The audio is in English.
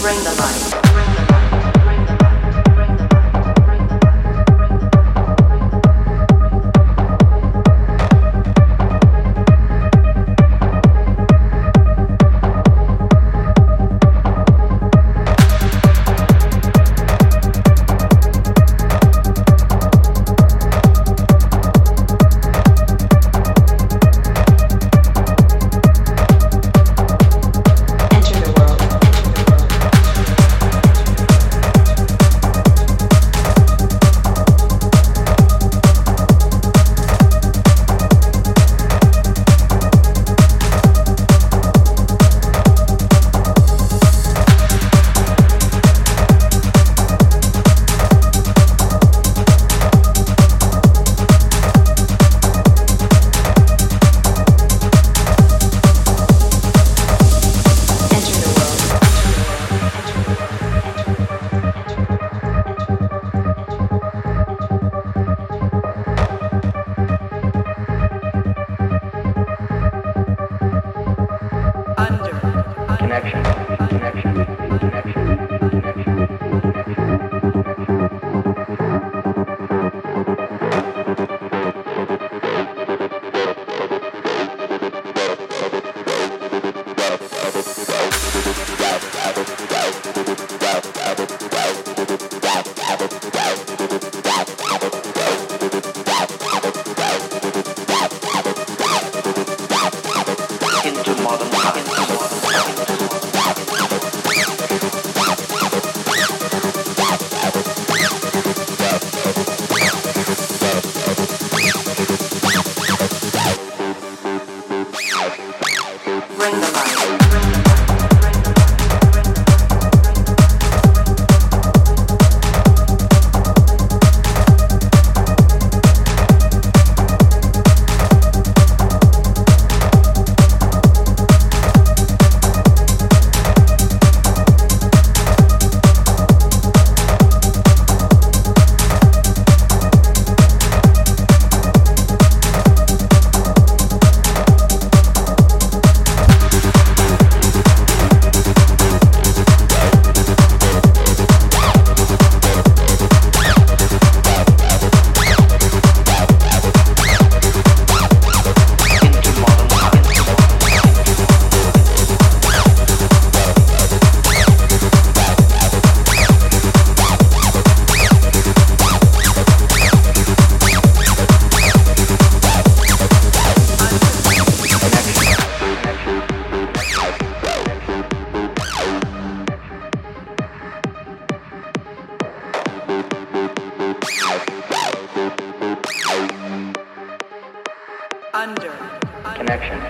bring the light. Wow. Under. Connection.